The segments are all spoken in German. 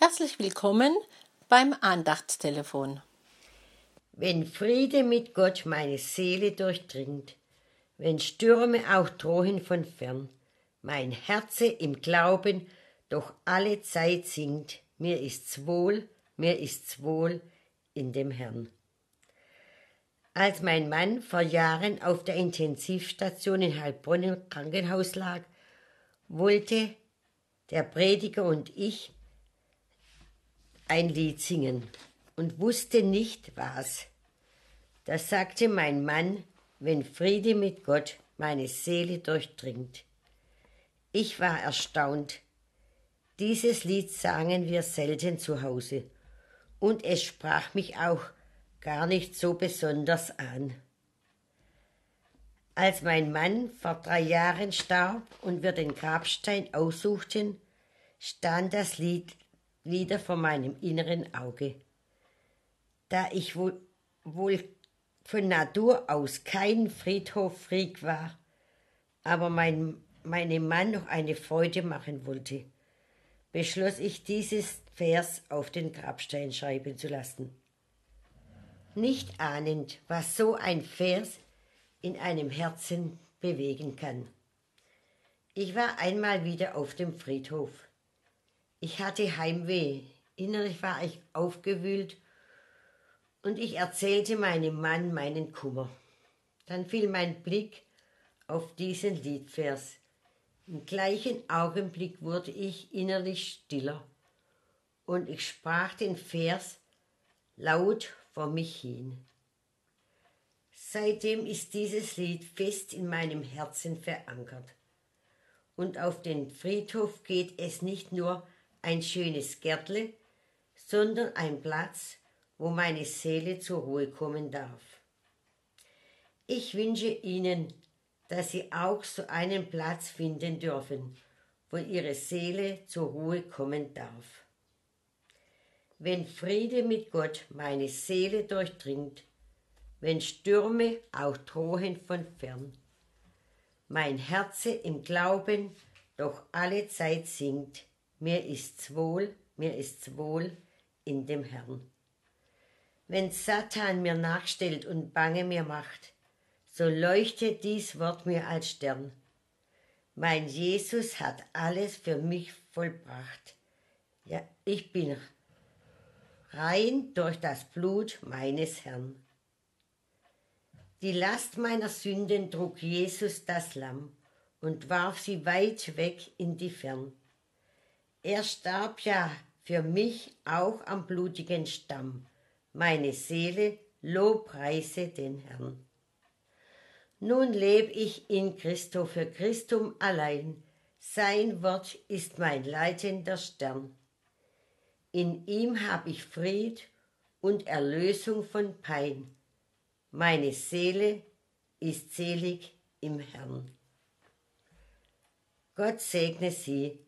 Herzlich willkommen beim Andachtstelefon. Wenn Friede mit Gott meine Seele durchdringt, wenn Stürme auch drohen von fern, mein Herze im Glauben doch alle Zeit singt, mir ist's wohl, mir ist's wohl in dem Herrn. Als mein Mann vor Jahren auf der Intensivstation in Heilbronn im Krankenhaus lag, wollte der Prediger und ich ein Lied singen und wusste nicht was. Da sagte mein Mann, wenn Friede mit Gott meine Seele durchdringt. Ich war erstaunt. Dieses Lied sangen wir selten zu Hause, und es sprach mich auch gar nicht so besonders an. Als mein Mann vor drei Jahren starb und wir den Grabstein aussuchten, stand das Lied wieder vor meinem inneren Auge. Da ich wohl, wohl von Natur aus kein Friedhoffreak war, aber mein, meinem Mann noch eine Freude machen wollte, beschloss ich, dieses Vers auf den Grabstein schreiben zu lassen. Nicht ahnend, was so ein Vers in einem Herzen bewegen kann. Ich war einmal wieder auf dem Friedhof. Ich hatte Heimweh, innerlich war ich aufgewühlt und ich erzählte meinem Mann meinen Kummer. Dann fiel mein Blick auf diesen Liedvers. Im gleichen Augenblick wurde ich innerlich stiller und ich sprach den Vers laut vor mich hin. Seitdem ist dieses Lied fest in meinem Herzen verankert. Und auf den Friedhof geht es nicht nur ein schönes Gärtle, sondern ein Platz, wo meine Seele zur Ruhe kommen darf. Ich wünsche Ihnen, dass Sie auch so einen Platz finden dürfen, wo Ihre Seele zur Ruhe kommen darf. Wenn Friede mit Gott meine Seele durchdringt, wenn Stürme auch drohen von fern, mein Herze im Glauben doch alle Zeit singt, mir ist's wohl, mir ist's wohl in dem Herrn. Wenn Satan mir nachstellt und Bange mir macht, so leuchtet dies Wort mir als Stern. Mein Jesus hat alles für mich vollbracht. Ja, ich bin rein durch das Blut meines Herrn. Die Last meiner Sünden trug Jesus das Lamm und warf sie weit weg in die Fern. Er starb ja für mich auch am blutigen Stamm. Meine Seele lobpreise den Herrn. Nun leb ich in Christo für Christum allein. Sein Wort ist mein leitender Stern. In ihm hab ich Fried und Erlösung von Pein. Meine Seele ist selig im Herrn. Gott segne Sie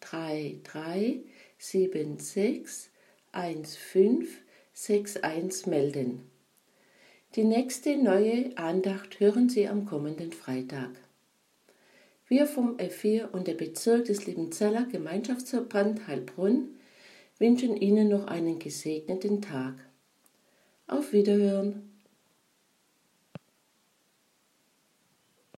drei drei sieben sechs eins fünf sechs eins melden. Die nächste neue Andacht hören Sie am kommenden Freitag. Wir vom F4 und der Bezirk des Liebenzeller Gemeinschaftsverband Heilbrunn wünschen Ihnen noch einen gesegneten Tag. Auf Wiederhören!